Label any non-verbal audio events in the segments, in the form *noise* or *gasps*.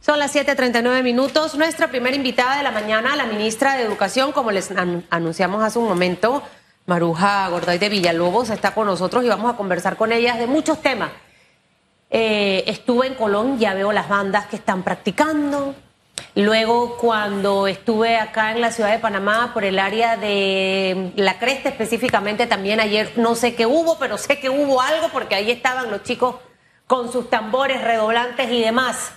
Son las 7:39 minutos. Nuestra primera invitada de la mañana, la ministra de Educación, como les anunciamos hace un momento, Maruja Gorday de Villalobos, está con nosotros y vamos a conversar con ella de muchos temas. Eh, estuve en Colón, ya veo las bandas que están practicando. Luego, cuando estuve acá en la ciudad de Panamá, por el área de La Cresta específicamente, también ayer no sé qué hubo, pero sé que hubo algo porque ahí estaban los chicos con sus tambores redoblantes y demás.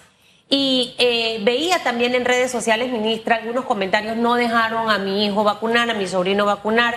Y eh, veía también en redes sociales, ministra, algunos comentarios, no dejaron a mi hijo vacunar, a mi sobrino vacunar,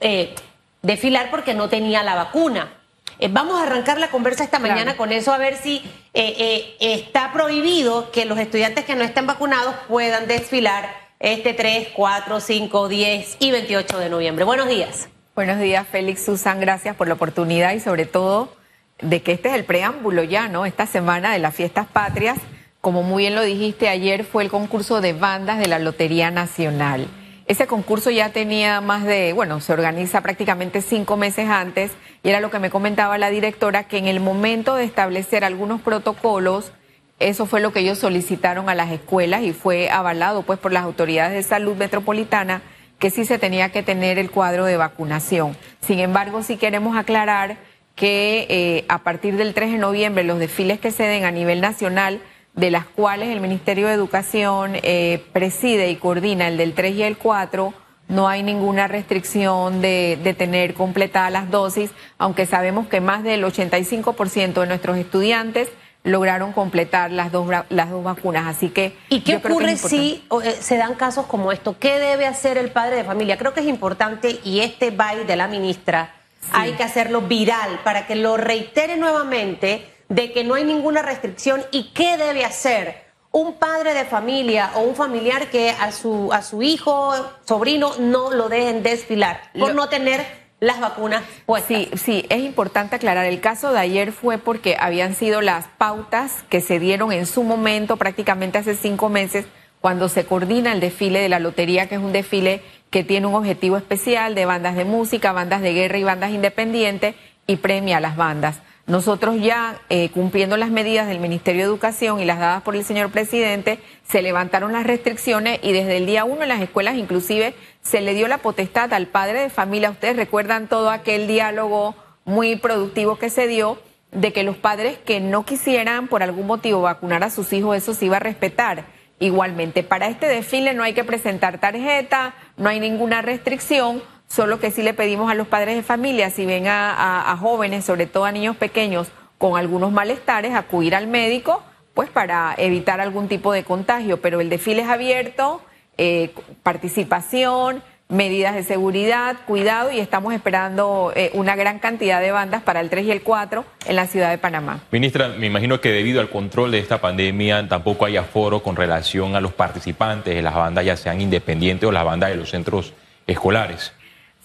eh, desfilar porque no tenía la vacuna. Eh, vamos a arrancar la conversa esta mañana con eso, a ver si está prohibido que los estudiantes que no estén vacunados puedan desfilar este 3, 4, 5, 10 y 28 de noviembre. Buenos días. Buenos días, Félix, Susan, gracias por la oportunidad y sobre todo de que este es el preámbulo ya, ¿no? Esta semana de las fiestas patrias como muy bien lo dijiste ayer, fue el concurso de bandas de la Lotería Nacional. Ese concurso ya tenía más de, bueno, se organiza prácticamente cinco meses antes y era lo que me comentaba la directora, que en el momento de establecer algunos protocolos, eso fue lo que ellos solicitaron a las escuelas y fue avalado pues por las autoridades de salud metropolitana que sí se tenía que tener el cuadro de vacunación. Sin embargo, sí queremos aclarar que eh, a partir del 3 de noviembre los desfiles que se den a nivel nacional de las cuales el Ministerio de Educación eh, preside y coordina el del 3 y el 4, no hay ninguna restricción de, de tener completadas las dosis, aunque sabemos que más del 85% de nuestros estudiantes lograron completar las dos, las dos vacunas. Así que. ¿Y qué ocurre si eh, se dan casos como esto? ¿Qué debe hacer el padre de familia? Creo que es importante y este bye de la ministra hay que hacerlo viral para que lo reitere nuevamente de que no hay ninguna restricción y qué debe hacer un padre de familia o un familiar que a su, a su hijo, sobrino, no lo dejen desfilar por no tener las vacunas pues Sí, sí, es importante aclarar. El caso de ayer fue porque habían sido las pautas que se dieron en su momento, prácticamente hace cinco meses, cuando se coordina el desfile de la lotería, que es un desfile que tiene un objetivo especial de bandas de música, bandas de guerra y bandas independientes y premia a las bandas. Nosotros ya, eh, cumpliendo las medidas del Ministerio de Educación y las dadas por el señor presidente, se levantaron las restricciones y desde el día uno en las escuelas inclusive se le dio la potestad al padre de familia. Ustedes recuerdan todo aquel diálogo muy productivo que se dio de que los padres que no quisieran por algún motivo vacunar a sus hijos, eso se iba a respetar. Igualmente, para este desfile no hay que presentar tarjeta, no hay ninguna restricción, solo que sí le pedimos a los padres de familia, si ven a, jóvenes, sobre todo a niños pequeños, con algunos malestares, acudir al médico, pues para evitar algún tipo de contagio. Pero el desfile es abierto, eh, participación, medidas de seguridad, cuidado y estamos esperando eh, una gran cantidad de bandas para el 3 y el 4 en la ciudad de Panamá. Ministra, me imagino que debido al control de esta pandemia tampoco hay aforo con relación a los participantes de las bandas, ya sean independientes o las bandas de los centros escolares.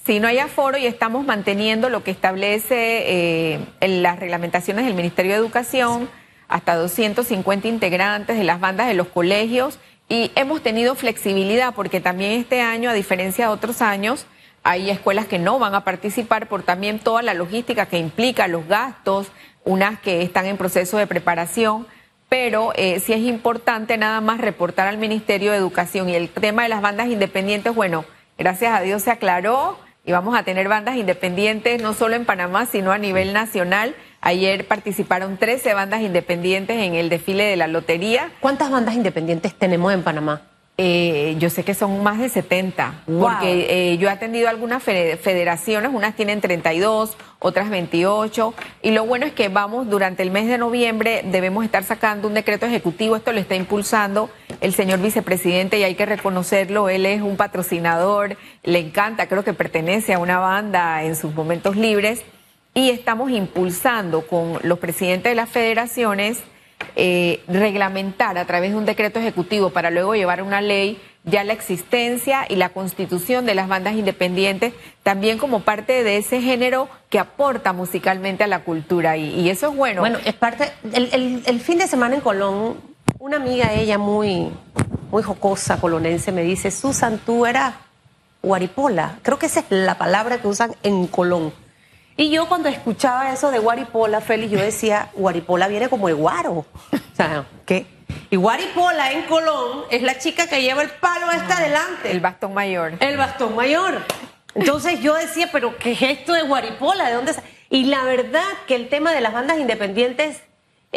Si no hay aforo y estamos manteniendo lo que establece eh, las reglamentaciones del Ministerio de Educación, hasta 250 integrantes de las bandas de los colegios y hemos tenido flexibilidad porque también este año, a diferencia de otros años, hay escuelas que no van a participar por también toda la logística que implica los gastos, unas que están en proceso de preparación, pero eh, sí es importante nada más reportar al Ministerio de Educación. Y el tema de las bandas independientes, bueno, gracias a Dios se aclaró y vamos a tener bandas independientes no solo en Panamá, sino a nivel nacional. Ayer participaron 13 bandas independientes en el desfile de la lotería. ¿Cuántas bandas independientes tenemos en Panamá? Eh, yo sé que son más de 70, porque eh, yo he atendido algunas federaciones, unas tienen 32, otras 28, y lo bueno es que vamos, durante el mes de noviembre debemos estar sacando un decreto ejecutivo, esto lo está impulsando el señor vicepresidente y hay que reconocerlo, él es un patrocinador, le encanta, creo que pertenece a una banda en sus momentos libres, y estamos impulsando con los presidentes de las federaciones, eh, reglamentar a través de un decreto ejecutivo para luego llevar una ley ya la existencia y la constitución de las bandas independientes, también como parte de ese género que aporta musicalmente a la cultura. Y, eso es bueno. Bueno, es parte. El, fin de semana en Colón, una amiga, ella muy, muy jocosa, colonense, me dice: Susan, tú eras guaripola. Creo que esa es la palabra que usan en Colón. Y yo cuando escuchaba eso de Guaripola, Félix, yo decía, Guaripola viene como el guaro. O sea, ¿qué? Y Guaripola en Colón es la chica que lleva el palo este adelante. El bastón mayor. El bastón mayor. Entonces yo decía, pero ¿qué es esto de Guaripola? ¿De dónde sa-?" Y la verdad que el tema de las bandas independientes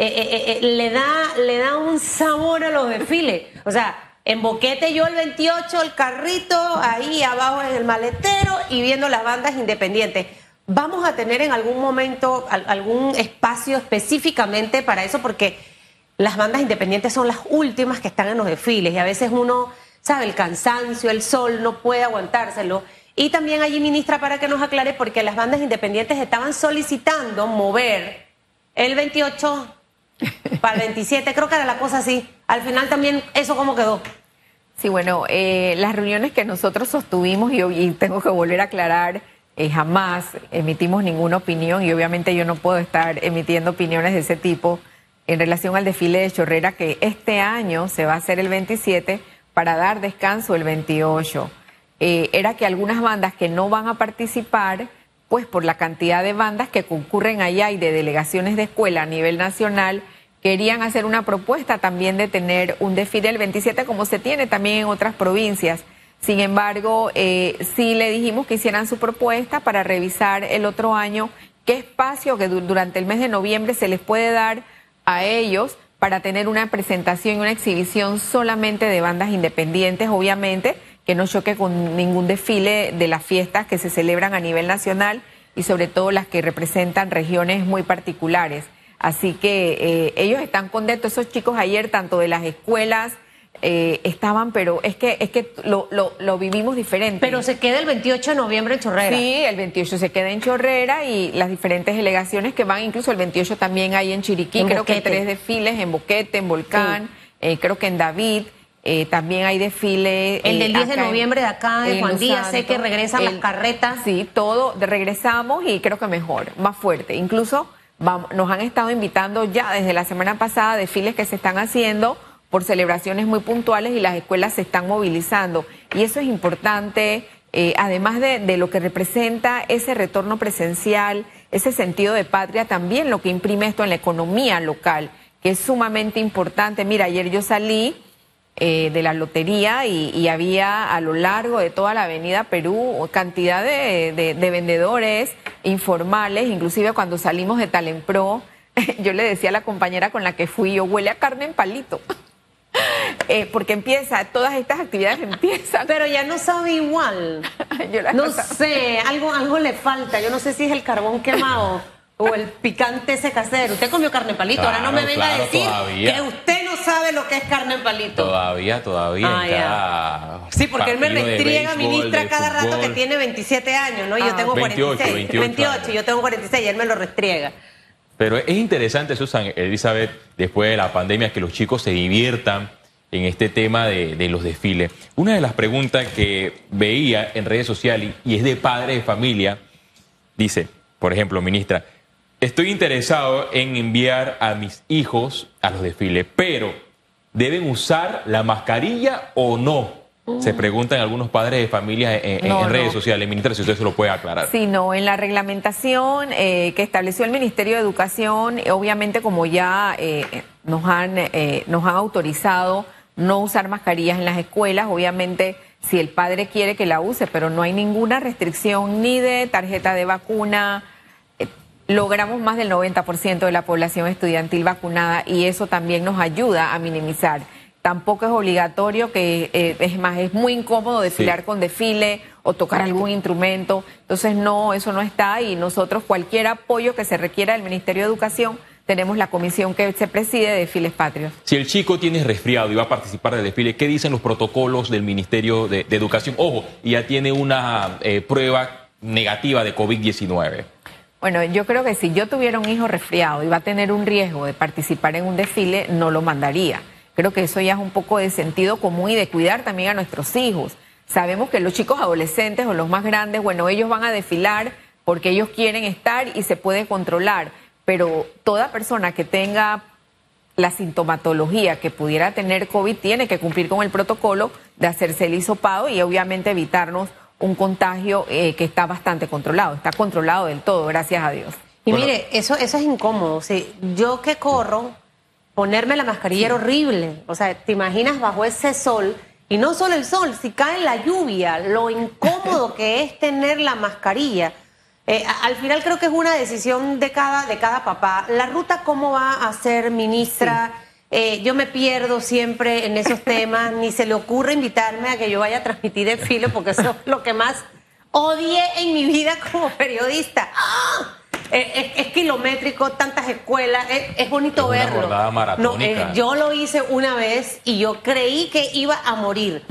eh, eh, eh, le, da, le da un sabor a los desfiles. O sea, en Boquete yo el 28, el carrito, ahí abajo en el maletero y viendo las bandas independientes. Vamos a tener en algún momento al- algún espacio específicamente para eso porque las bandas independientes son las últimas que están en los desfiles y a veces uno, sabe, el cansancio, el sol no puede aguantárselo. Y también allí, ministra, para que nos aclare, porque las bandas independientes estaban solicitando mover el 28 *laughs* para el 27, creo que era la cosa así. Al final también eso cómo quedó. Sí, bueno, eh, las reuniones que nosotros sostuvimos, y, y tengo que volver a aclarar, eh, jamás emitimos ninguna opinión y obviamente yo no puedo estar emitiendo opiniones de ese tipo en relación al desfile de Chorrera que este año se va a hacer el 27 para dar descanso el 28. Eh, era que algunas bandas que no van a participar, pues por la cantidad de bandas que concurren allá y de delegaciones de escuela a nivel nacional, querían hacer una propuesta también de tener un desfile el 27 como se tiene también en otras provincias. Sin embargo, eh, sí le dijimos que hicieran su propuesta para revisar el otro año qué espacio que du- durante el mes de noviembre se les puede dar a ellos para tener una presentación y una exhibición solamente de bandas independientes, obviamente, que no choque con ningún desfile de las fiestas que se celebran a nivel nacional y sobre todo las que representan regiones muy particulares. Así que eh, ellos están contentos, esos chicos ayer, tanto de las escuelas, eh, estaban, pero es que, es que lo, lo, lo vivimos diferente. Pero se queda el 28 de noviembre en Chorrera. Sí, el 28 se queda en Chorrera y las diferentes delegaciones que van, incluso el 28 también hay en Chiriquí, En creo que Boquete. tres desfiles, en Boquete, en Volcán, eh, creo que en David. Eh, también hay desfile. El eh, del 10 de acá en- noviembre de acá, de Juan Díaz, sé que regresan las carretas. Sí, todo, de- regresamos y creo que mejor, más fuerte. Incluso vamos- nos han estado invitando ya desde la semana pasada desfiles que se están haciendo por celebraciones muy puntuales y las escuelas se están movilizando. Y eso es importante, eh, además de, de lo que representa ese retorno presencial, ese sentido de patria, también lo que imprime esto en la economía local, que es sumamente importante. Mira, ayer yo salí eh, de la lotería y, y había a lo largo de toda la avenida Perú cantidad de, de- de vendedores informales, inclusive cuando salimos de Talenpro, *laughs* yo le decía a la compañera con la que fui, yo huele a carne en palito. *laughs* Eh, porque empieza, todas estas actividades empiezan. Pero ya no sabe igual. *laughs* Yo la- No sé, algo, algo le falta. Yo no sé si es el carbón quemado o el picante ese casero. Usted comió carne en palito. Ahora no me Claro, venga a decir todavía. que usted no sabe lo que es carne en palito. Todavía, todavía. Ah, Sí, porque él me restriega, ministra, cada rato que tiene 27 años, ¿no? Y Ah. yo tengo 28, 46. 28 yo tengo 46 y él me lo restriega. Pero es interesante, Susan, Elizabeth, después de la pandemia, que los chicos se diviertan en este tema de, de los desfiles. Una de las preguntas que veía en redes sociales, y es de padres de familia, dice, por ejemplo, ministra, estoy interesado en enviar a mis hijos a los desfiles, pero ¿deben usar la mascarilla o no? Se preguntan algunos padres de familia en, en- No, en redes no. sociales. Ministra, si usted se lo puede aclarar. Sí, no, en la reglamentación eh, que estableció el Ministerio de Educación, eh, obviamente como ya eh, nos, han, eh, nos han autorizado no usar mascarillas en las escuelas, obviamente si el padre quiere que la use, pero no hay ninguna restricción ni de tarjeta de vacuna. Logramos más del 90% de la población estudiantil vacunada y eso también nos ayuda a minimizar. Tampoco es obligatorio que, eh, es más, es muy incómodo desfilar Sí. con desfile o tocar algún instrumento. Entonces, no, eso no está y nosotros cualquier apoyo que se requiera del Ministerio de Educación, tenemos la comisión que se preside de desfiles patrios. Si el chico tiene resfriado y va a participar del desfile, ¿qué dicen los protocolos del Ministerio de, de Educación? Ojo, y ya tiene una eh, prueba negativa de COVID-19. Bueno, yo creo que si yo tuviera un hijo resfriado y va a tener un riesgo de participar en un desfile, no lo mandaría. Creo que eso ya es un poco de sentido común y de cuidar también a nuestros hijos. Sabemos que los chicos adolescentes o los más grandes, bueno, ellos van a desfilar porque ellos quieren estar y se puede controlar, pero toda persona que tenga la sintomatología que pudiera tener COVID tiene que cumplir con el protocolo de hacerse el hisopado y obviamente evitarnos un contagio eh, que está bastante controlado, está controlado del todo, gracias a Dios. Y Bueno. mire, eso, eso es incómodo. Sí, yo que corro, ponerme la mascarilla era horrible. O sea, te imaginas bajo ese sol, y no solo el sol, si cae la lluvia, lo incómodo *laughs* que es tener la mascarilla. Eh, al final creo que es una decisión de cada, de cada papá. La ruta, ¿cómo va a ser ministra? Eh, yo me pierdo siempre en esos temas, ni se le ocurre invitarme a que yo vaya a transmitir el filo, porque eso es lo que más odié en mi vida como periodista. *gasps* ¡Ah! Es, kilométrico, tantas escuelas, es, bonito verlo. No, eh, yo lo hice una vez y yo creí que iba a morir.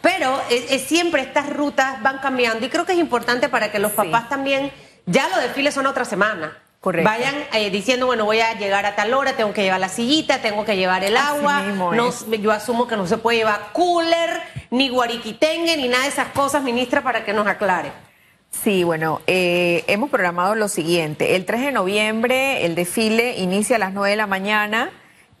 Pero siempre estas rutas van cambiando y creo que es importante para que los papás también, ya los desfiles son otra semana. Vayan eh, diciendo, bueno, voy a llegar a tal hora, tengo que llevar la sillita, tengo que llevar el agua. No, yo asumo que no se puede llevar cooler, ni guariquitengue, ni nada de esas cosas, ministra, para que nos aclare. Sí, bueno, eh, hemos programado lo siguiente. El 3 de noviembre el desfile inicia a las 9 de la mañana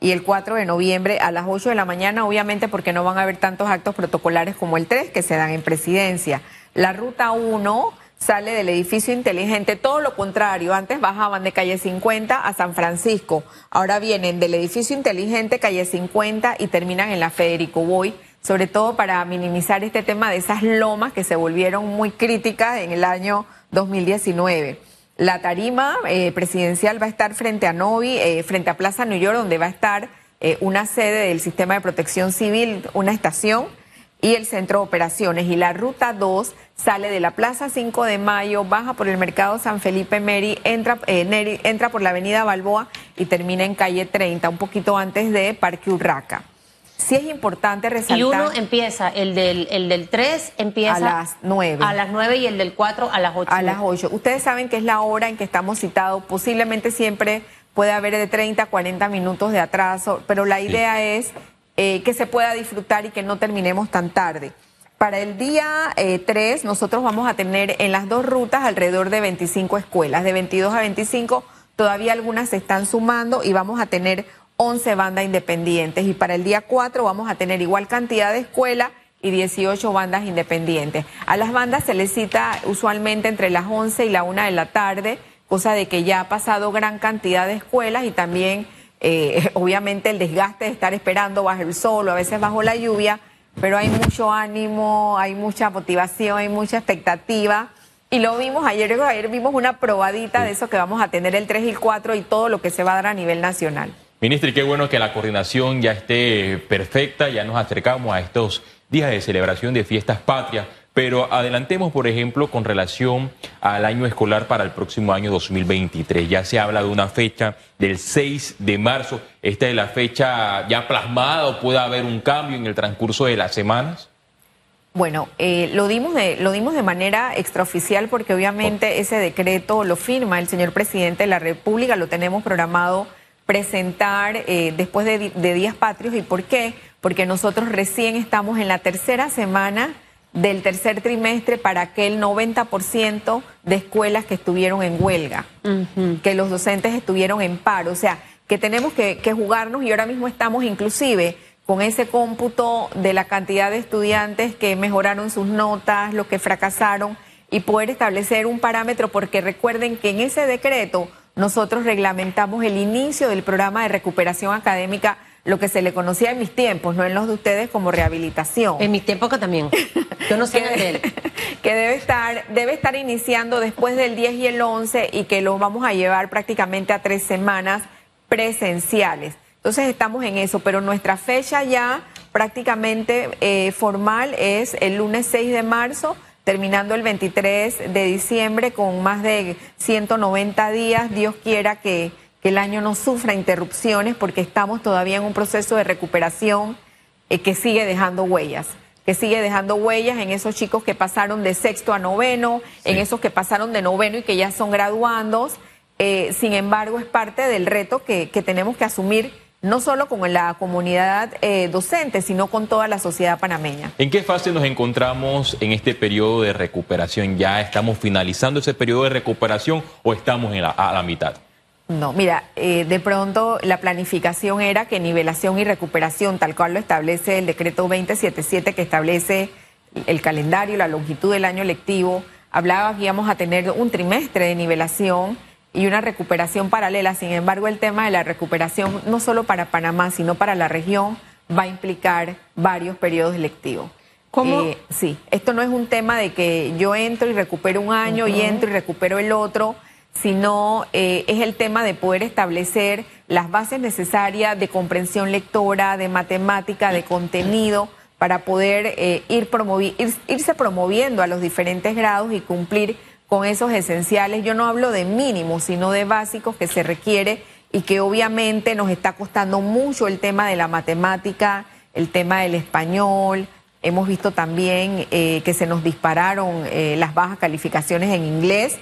y el 4 de noviembre a las 8 de la mañana, obviamente porque no van a haber tantos actos protocolares como el 3 que se dan en presidencia. La ruta 1 sale del edificio inteligente, todo lo contrario, antes bajaban de calle 50 a San Francisco, ahora vienen del edificio inteligente, calle 50 y terminan en la Federico. Boy, sobre todo para minimizar este tema de esas lomas que se volvieron muy críticas en el año 2019. La tarima eh, presidencial va a estar frente a Novi, eh, frente a Plaza New York, donde va a estar eh, una sede del sistema de protección civil, una estación y el centro de operaciones. Y la ruta 2 sale de la Plaza 5 de Mayo, baja por el Mercado San Felipe Meri, entra, eh, entra por la Avenida Balboa y termina en calle 30, un poquito antes de Parque Urraca. Sí es importante resaltar. Y uno empieza, el del, el del 3 empieza. A las 9. A las 9 y el del 4 a las 8. A las 8. Ustedes saben que es la hora en que estamos citados. Posiblemente siempre puede haber de 30 a 40 minutos de atraso, pero la idea es eh, que se pueda disfrutar y que no terminemos tan tarde. Para el día 3 eh, nosotros vamos a tener en las dos rutas alrededor de 25 escuelas, de 22 a 25, todavía algunas se están sumando y vamos a tener 11 bandas independientes. Y para el día 4 vamos a tener igual cantidad de escuelas y 18 bandas independientes. A las bandas se les cita usualmente entre las 11 y la 1 de la tarde, cosa de que ya ha pasado gran cantidad de escuelas y también eh, *laughs* obviamente el desgaste de estar esperando bajo el sol o a veces bajo la lluvia, pero hay mucho ánimo, hay mucha motivación, hay mucha expectativa. Y lo vimos ayer, ayer vimos una probadita de eso que vamos a tener el 3 y el 4 y todo lo que se va a dar a nivel nacional. Ministra, y qué bueno que la coordinación ya esté perfecta, ya nos acercamos a estos días de celebración de fiestas patrias. Pero adelantemos, por ejemplo, con relación al año escolar para el próximo año 2023. Ya se habla de una fecha del 6 de marzo. ¿Esta es la fecha ya plasmada o puede haber un cambio en el transcurso de las semanas? Bueno, eh, lo, dimos de, lo dimos de manera extraoficial porque obviamente ese decreto lo firma el señor presidente de la República, lo tenemos programado presentar eh, después de, de días patrios. ¿Y por qué? Porque nosotros recién estamos en la tercera semana del tercer trimestre para aquel 90% de escuelas que estuvieron en huelga, que los docentes estuvieron en paro. O sea, que tenemos que, jugarnos y ahora mismo estamos inclusive con ese cómputo de la cantidad de estudiantes que mejoraron sus notas, los que fracasaron, y poder establecer un parámetro, porque recuerden que en ese decreto nosotros reglamentamos el inicio del programa de recuperación académica lo que se le conocía en mis tiempos, no en los de ustedes como rehabilitación. En mis tiempos que también. Yo no sé de él. *laughs* Que debe estar, debe estar iniciando después del 10 y el 11 y que lo vamos a llevar prácticamente a tres semanas presenciales. Entonces estamos en eso, pero nuestra fecha ya prácticamente eh, formal es el lunes 6 de marzo, terminando el 23 de diciembre con más de 190 días. Dios quiera que que el año no sufra interrupciones porque estamos todavía en un proceso de recuperación eh, que sigue dejando huellas, que sigue dejando huellas en esos chicos que pasaron de sexto a noveno, en esos que pasaron de noveno y que ya son graduandos. Eh, sin embargo, es parte del reto que, tenemos que asumir no solo con la comunidad eh, docente, sino con toda la sociedad panameña. ¿En qué fase nos encontramos en este periodo de recuperación? ¿Ya estamos finalizando ese periodo de recuperación o estamos en a la mitad? No, mira, eh, de pronto la planificación era que nivelación y recuperación, tal cual lo establece el decreto 2077 que establece el calendario, la longitud del año lectivo, hablaba que íbamos a tener un trimestre de nivelación y una recuperación paralela. Sin embargo, el tema de la recuperación, no solo para Panamá, sino para la región, va a implicar varios periodos lectivos. ¿Cómo? Eh, sí, esto no es un tema de que yo entro y recupero un año y entro y recupero el otro, sino eh, es el tema de poder establecer las bases necesarias de comprensión lectora, de matemática, de contenido, para poder eh, ir irse promoviendo a los diferentes grados y cumplir con esos esenciales. Yo no hablo de mínimos, sino de básicos que se requiere y que obviamente nos está costando mucho el tema de la matemática, el tema del español. Hemos visto también eh, que se nos dispararon eh, las bajas calificaciones en inglés,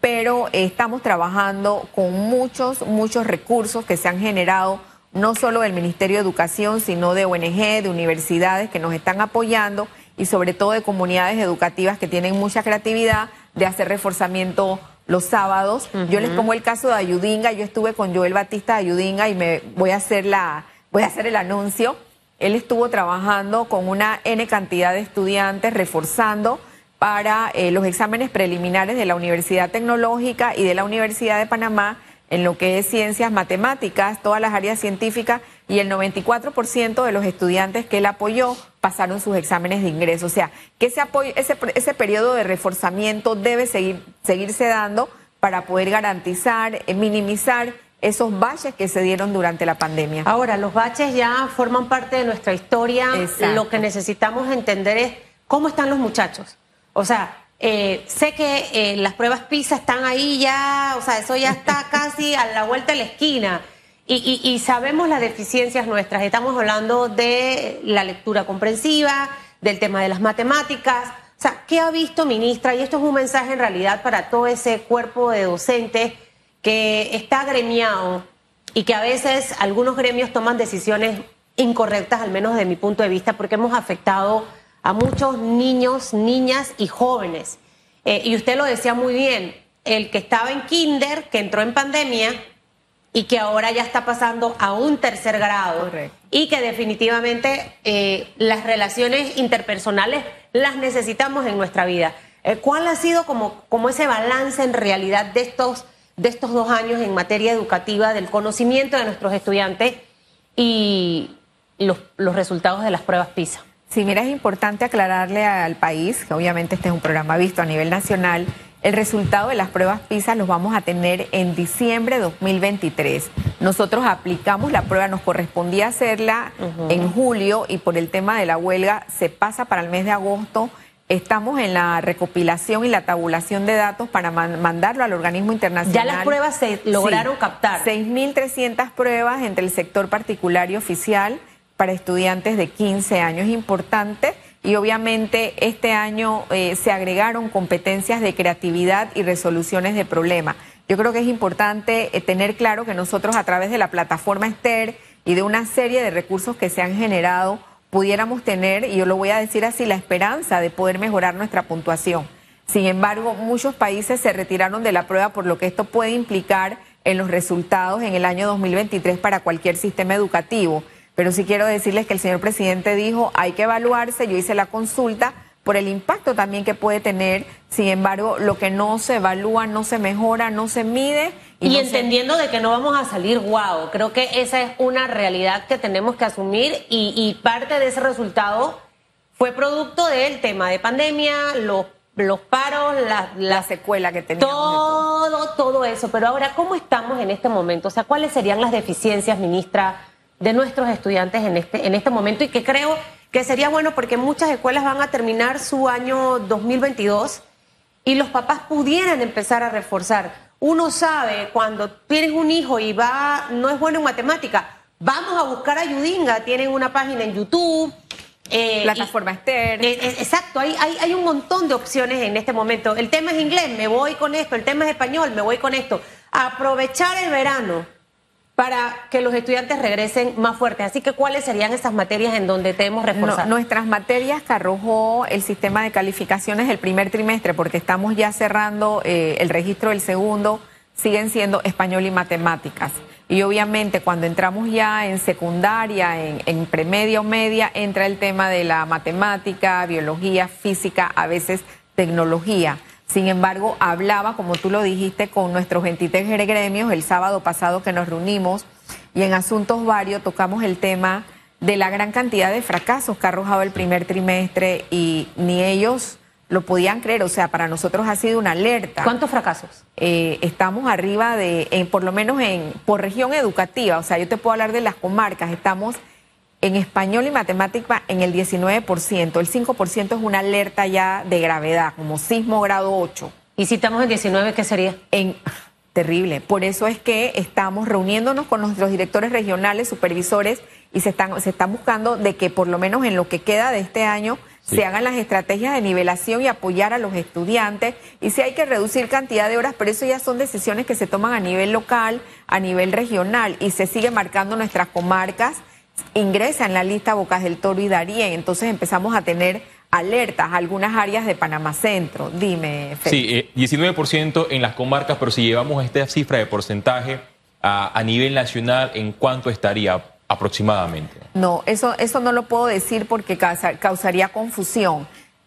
pero estamos trabajando con muchos, muchos recursos que se han generado no solo del Ministerio de Educación, sino de ONG, de universidades que nos están apoyando y sobre todo de comunidades educativas que tienen mucha creatividad de hacer reforzamiento los sábados. Yo les pongo el caso de Ayudinga, yo estuve con Joel Batista de Ayudinga y me voy a hacer la voy a hacer el anuncio. Él estuvo trabajando con una N cantidad de estudiantes reforzando para eh, los exámenes preliminares de la Universidad Tecnológica y de la Universidad de Panamá en lo que es ciencias matemáticas, todas las áreas científicas, y el 94% de los estudiantes que él apoyó pasaron sus exámenes de ingreso. O sea, que ese, apoyo, ese, ese periodo de reforzamiento debe seguir, seguirse dando para poder garantizar, eh, minimizar esos baches que se dieron durante la pandemia. Ahora, los baches ya forman parte de nuestra historia. Lo que necesitamos entender es cómo están los muchachos. O sea, eh, sé que eh, las pruebas PISA están ahí ya, o sea, eso ya está *laughs* casi a la vuelta de la esquina. Y, sabemos las deficiencias nuestras. Estamos hablando de la lectura comprensiva, del tema de las matemáticas. O sea, ¿qué ha visto, ministra? Y esto es un mensaje en realidad para todo ese cuerpo de docentes que está gremiado y que a veces algunos gremios toman decisiones incorrectas, al menos de mi punto de vista, porque hemos afectado a muchos niños, niñas y jóvenes. Eh, y usted lo decía muy bien, el que estaba en kinder, que entró en pandemia y que ahora ya está pasando a un tercer grado y que definitivamente eh, las relaciones interpersonales las necesitamos en nuestra vida. Eh, ¿Cuál ha sido como, como ese balance en realidad de estos, de estos dos años en materia educativa, del conocimiento de nuestros estudiantes y los, los resultados de las pruebas PISA? Sí, mira, es importante aclararle al país, que obviamente este es un programa visto a nivel nacional, el resultado de las pruebas PISA los vamos a tener en diciembre de 2023. Nosotros aplicamos la prueba, nos correspondía hacerla en julio y por el tema de la huelga se pasa para el mes de agosto. Estamos en la recopilación y la tabulación de datos para mandarlo al organismo internacional. Ya las pruebas se lograron sí, captar. 6.300 pruebas entre el sector particular y oficial para estudiantes de 15 años. Importante y obviamente este año eh, se agregaron competencias de creatividad y resoluciones de problemas. Yo creo que es importante eh, tener claro que nosotros a través de la plataforma Esther y de una serie de recursos que se han generado pudiéramos tener, y yo lo voy a decir así, la esperanza de poder mejorar nuestra puntuación. Sin embargo, muchos países se retiraron de la prueba por lo que esto puede implicar en los resultados en el año 2023 para cualquier sistema educativo. Pero sí quiero decirles que el señor presidente dijo, hay que evaluarse, yo hice la consulta por el impacto también que puede tener, sin embargo, lo que no se evalúa, no se mejora, no se mide. Y, entendiendo de que no vamos a salir guau, creo que esa es una realidad que tenemos que asumir y, parte de ese resultado fue producto del tema de pandemia, los los paros, la, la, secuela que teníamos. Todo, todo eso. Pero ahora, ¿cómo estamos en este momento? O sea, ¿cuáles serían las deficiencias, ministra, de nuestros estudiantes en este, en este momento y que creo que sería bueno porque muchas escuelas van a terminar su año 2022 y los papás pudieran empezar a reforzar. Uno sabe cuando tienes un hijo y va, no es bueno en matemática, vamos a buscar a Yudinga, tienen una página en YouTube. Eh, Plataforma Esther. Eh, eh, exacto, hay, hay, hay un montón de opciones en este momento. El tema es inglés, me voy con esto. El tema es español, me voy con esto. Aprovechar el verano para que los estudiantes regresen más fuertes. Así que, ¿cuáles serían esas materias en donde tenemos reforzar? nuestras materias que arrojó el sistema de calificaciones el primer trimestre, porque estamos ya cerrando eh, el registro del segundo, siguen siendo español y matemáticas. Y obviamente cuando entramos ya en secundaria, en, en premedia o media, entra el tema de la matemática, biología, física, a veces tecnología. Sin embargo, hablaba, como tú lo dijiste, con nuestros 23 gremios el sábado pasado que nos reunimos y en asuntos varios tocamos el tema de la gran cantidad de fracasos que ha arrojado el primer trimestre y ni ellos lo podían creer. O sea, para nosotros ha sido una alerta. ¿Cuántos fracasos? Eh, estamos arriba de, por lo menos en, por región educativa. O sea, yo te puedo hablar de las comarcas. Estamos en español y matemática en el 19%. El 5% es una alerta ya de gravedad, como sismo grado 8. ¿Y si estamos en 19, qué sería? En, *laughs* terrible. Por eso es que estamos reuniéndonos con nuestros directores regionales, supervisores, y se están, se están buscando de que por lo menos en lo que queda de este año se hagan las estrategias de nivelación y apoyar a los estudiantes. Y si hay que reducir cantidad de horas, pero eso ya son decisiones que se toman a nivel local, a nivel regional, y se sigue marcando nuestras comarcas ingresa en la lista Bocas del Toro y Darién. Entonces empezamos a tener alertas a algunas áreas de Panamá Centro. Dime, Félix. Sí, 19% eh, en las comarcas, pero si llevamos esta cifra de porcentaje a, nivel nacional, ¿en cuánto estaría aproximadamente? No, eso, eso no lo puedo decir porque causaría confusión.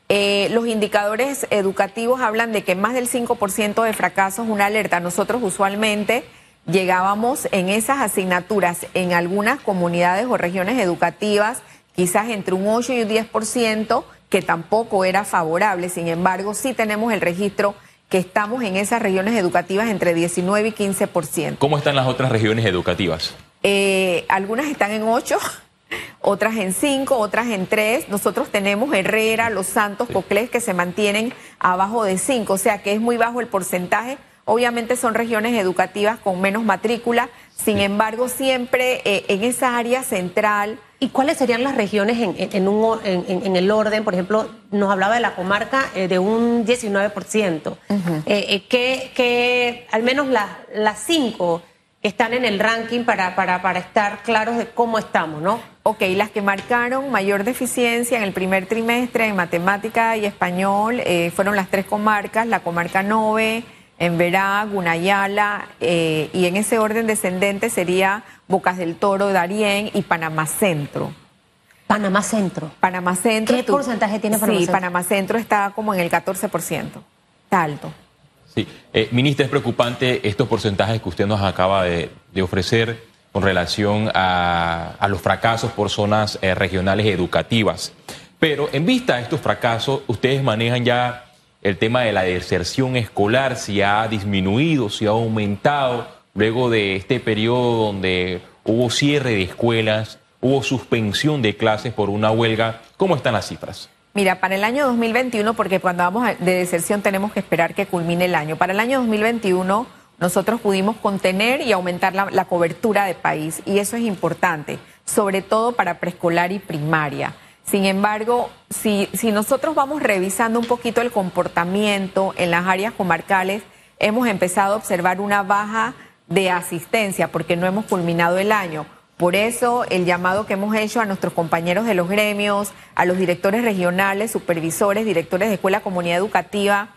Eh, los indicadores educativos hablan de que más del 5% de fracasos es una alerta. Nosotros usualmente llegábamos en esas asignaturas en algunas comunidades o regiones educativas, quizás entre un 8 y un 10%, que tampoco era favorable. Sin embargo, sí tenemos el registro que estamos en esas regiones educativas entre 19 y 15%. ¿Cómo están las otras regiones educativas? Eh, algunas están en 8, *laughs* otras en 5, otras en 3. Nosotros tenemos Herrera, Los Santos, Coclés que se mantienen abajo de 5, o sea que es muy bajo el porcentaje Obviamente son regiones educativas con menos matrícula, sin embargo, siempre eh, en esa área central. ¿Y cuáles serían las regiones en, un, en, el orden? Por ejemplo, nos hablaba de la comarca eh, de un 19%. Eh, que, al menos las cinco están en el ranking para, para, para estar claros de cómo estamos, ¿no? Ok, las que marcaron mayor deficiencia en el primer trimestre en matemática y español fueron las tres comarcas, la comarca 9 en Verá, Gunayala, eh, y en ese orden descendente sería Bocas del Toro, Darién y Panamá Centro. Panamá Centro. Panamá Centro. ¿Qué porcentaje tiene Panamá Centro? Sí, Panamá Centro está como en el 14%. Está alto. Sí. Eh, ministra, es preocupante estos porcentajes que usted nos acaba de, ofrecer con relación a, los fracasos por zonas eh, regionales educativas. Pero en vista de estos fracasos, ustedes manejan ya el tema de la deserción escolar, si ha disminuido, si ha aumentado, luego de este periodo donde hubo cierre de escuelas, hubo suspensión de clases por una huelga. ¿Cómo están las cifras? Mira, para el año 2021, porque cuando vamos de deserción tenemos que esperar que culmine el año, para el año 2021 nosotros pudimos contener y aumentar la, la cobertura de país y eso es importante, sobre todo para preescolar y primaria. Sin embargo, si, nosotros vamos revisando un poquito el comportamiento en las áreas comarcales, hemos empezado a observar una baja de asistencia porque no hemos culminado el año. Por eso el llamado que hemos hecho a nuestros compañeros de los gremios, a los directores regionales, supervisores, directores de escuela comunidad educativa,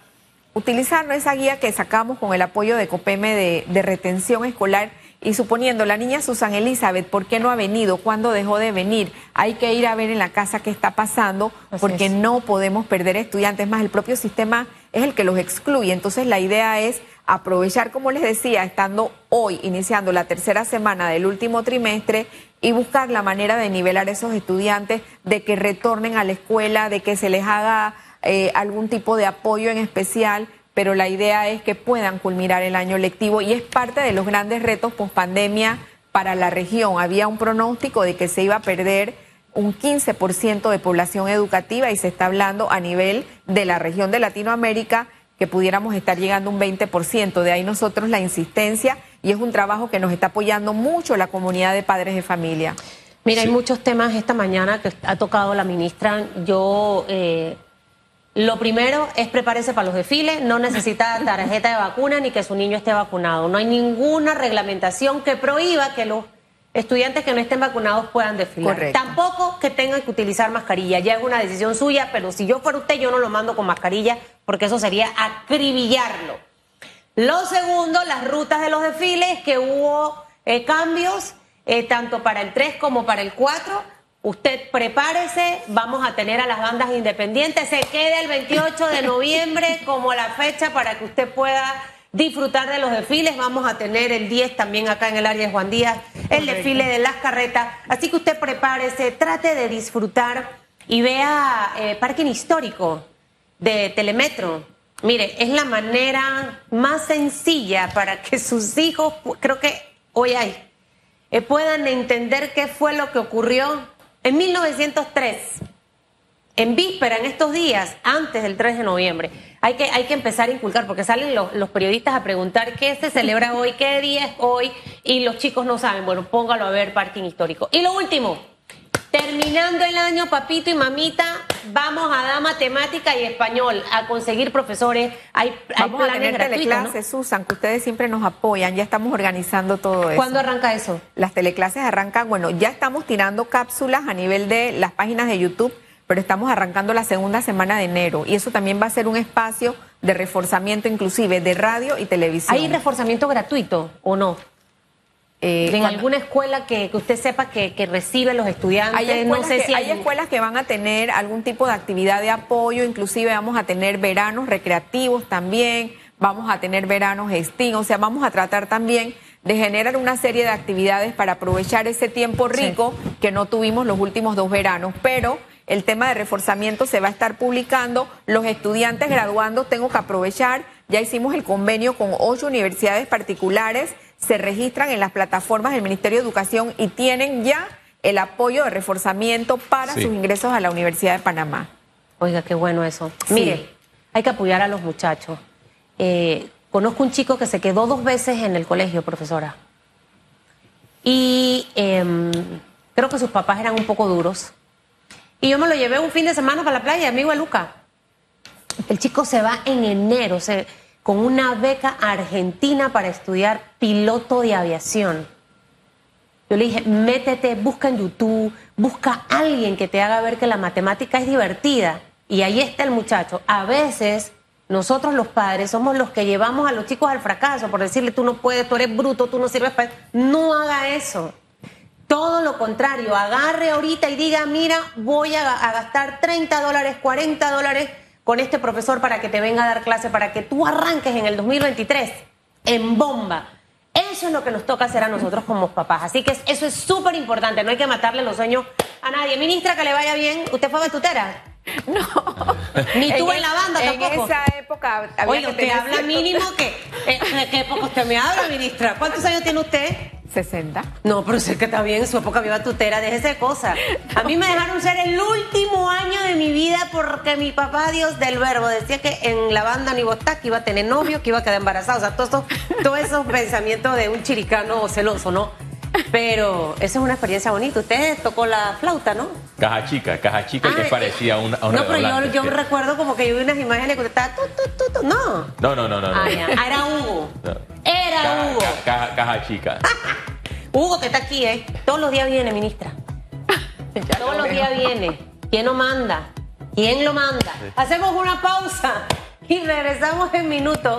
utilizar esa guía que sacamos con el apoyo de COPEME de retención escolar y suponiendo la niña Susan Elizabeth, ¿por qué no ha venido? ¿Cuándo dejó de venir? Hay que ir a ver en la casa qué está pasando porque no podemos perder estudiantes más. El propio sistema es el que los excluye. Entonces la idea es aprovechar, como les decía, estando hoy iniciando la tercera semana del último trimestre y buscar la manera de nivelar a esos estudiantes, de que retornen a la escuela, de que se les haga eh, algún tipo de apoyo en especial pero la idea es que puedan culminar el año lectivo y es parte de los grandes retos post pandemia para la región. Había un pronóstico de que se iba a perder un 15% de población educativa y se está hablando a nivel de la región de Latinoamérica que pudiéramos estar llegando a un 20%. De ahí nosotros la insistencia y es un trabajo que nos está apoyando mucho la comunidad de padres de familia. Mira, hay muchos temas esta mañana que ha tocado la ministra. Yo eh, lo primero es prepárese para los desfiles, no necesita tarjeta de vacuna ni que su niño esté vacunado. No hay ninguna reglamentación que prohíba que los estudiantes que no estén vacunados puedan desfilar. Tampoco que tengan que utilizar mascarilla. Ya es una decisión suya, pero si yo fuera usted, yo no lo mando con mascarilla porque eso sería acribillarlo. Lo segundo, las rutas de los desfiles, que hubo eh, cambios eh, tanto para el 3 como para el 4 Usted prepárese, vamos a tener a las bandas independientes. Se queda el 28 de noviembre como la fecha para que usted pueda disfrutar de los desfiles. Vamos a tener el 10 también acá en el área de Juan Díaz, el desfile de las carretas. Así que usted prepárese, trate de disfrutar y vea eh, Parking Histórico de Telemetro. Mire, es la manera más sencilla para que sus hijos, creo que hoy hay, eh, puedan entender qué fue lo que ocurrió en 1903 en víspera, en estos días, antes del 3 de noviembre, hay que, hay que empezar a inculcar, porque salen los, los, periodistas a preguntar qué se celebra *laughs* hoy, qué día es hoy, y los chicos no saben. Bueno, póngalo a ver, parking histórico. Y lo último, terminando el año, papito y mamita, vamos a dar matemática y español, a conseguir profesores. Hay, vamos hay planes a tener teleclases, Susan, que ustedes siempre nos apoyan, ya estamos organizando todo eso. ¿Cuándo arranca eso? Las teleclases arrancan, bueno, ya estamos tirando cápsulas a nivel de las páginas de YouTube pero estamos arrancando la segunda semana de enero y eso también va a ser un espacio de reforzamiento inclusive de radio y televisión. ¿Hay reforzamiento gratuito o no? Eh, en alguna escuela que, usted sepa que, recibe los estudiantes. Hay escuelas, que, hay... escuelas que van a tener algún tipo de actividad de apoyo, inclusive vamos a tener veranos recreativos también, vamos a tener veranos STEAM, o sea, vamos a tratar también de generar una serie de actividades para aprovechar ese tiempo rico que no tuvimos los últimos dos veranos, pero el tema de reforzamiento se va a estar publicando. Los estudiantes graduando tengo que aprovechar. Ya hicimos el convenio con ocho universidades particulares. Se registran en las plataformas del Ministerio de Educación y tienen ya el apoyo de reforzamiento para sus ingresos a la Universidad de Panamá. Oiga, qué bueno eso. Mire, hay que apoyar a los muchachos. Eh, conozco un chico que se quedó dos veces en el colegio, profesora. Y em, creo que sus papás eran un poco duros y yo me lo llevé un fin de semana para la playa, amigo de Luca. El chico se va en enero con una beca argentina para estudiar piloto de aviación. Yo le dije, métete, busca en YouTube, busca a alguien que te haga ver que la matemática es divertida. Y ahí está el muchacho. A veces nosotros los padres somos los que llevamos a los chicos al fracaso por decirle, tú no puedes, tú eres bruto, tú no sirves para... No haga eso. Todo lo contrario, agarre ahorita y diga, mira, voy a, gastar 30 dólares, 40 dólares con este profesor para que te venga a dar clase, para que tú arranques en el 2023 en bomba. Eso es lo que nos toca hacer a nosotros como papás. Así que eso es súper importante. No hay que matarle los sueños a nadie. Ministra, que le vaya bien. ¿Usted fue tutera? *laughs* No. *laughs* Ni tú en, la banda tampoco. En esa época había Oye, usted habla mínimo que... Eh, ¿Qué poco usted me habla, ministra? ¿Cuántos años tiene usted? 60. No, pero sé que está bien, en su época viva tutera, déjese de cosas. A mí me dejaron ser el último año de mi vida porque mi papá, Dios del verbo, decía que en la banda ni que iba a tener novio, que iba a quedar embarazada. O sea, todos esos, todo esos pensamientos de un chiricano celoso, ¿no? Pero esa es una experiencia bonita. Usted tocó la flauta, ¿no? Caja chica, caja chica que ah, parecía a una, No, pero yo, yo recuerdo como que yo vi unas imágenes que usted estaba... no. No, no, no, no. Ah, ah era Hugo. Era Hugo. caja chica. *laughs* Hugo, que está aquí, ¿eh? Todos los días viene, ministra. *laughs* Todos los días viene. ¿Quién lo manda? ¿Quién lo manda? Hacemos una pausa y regresamos en minutos.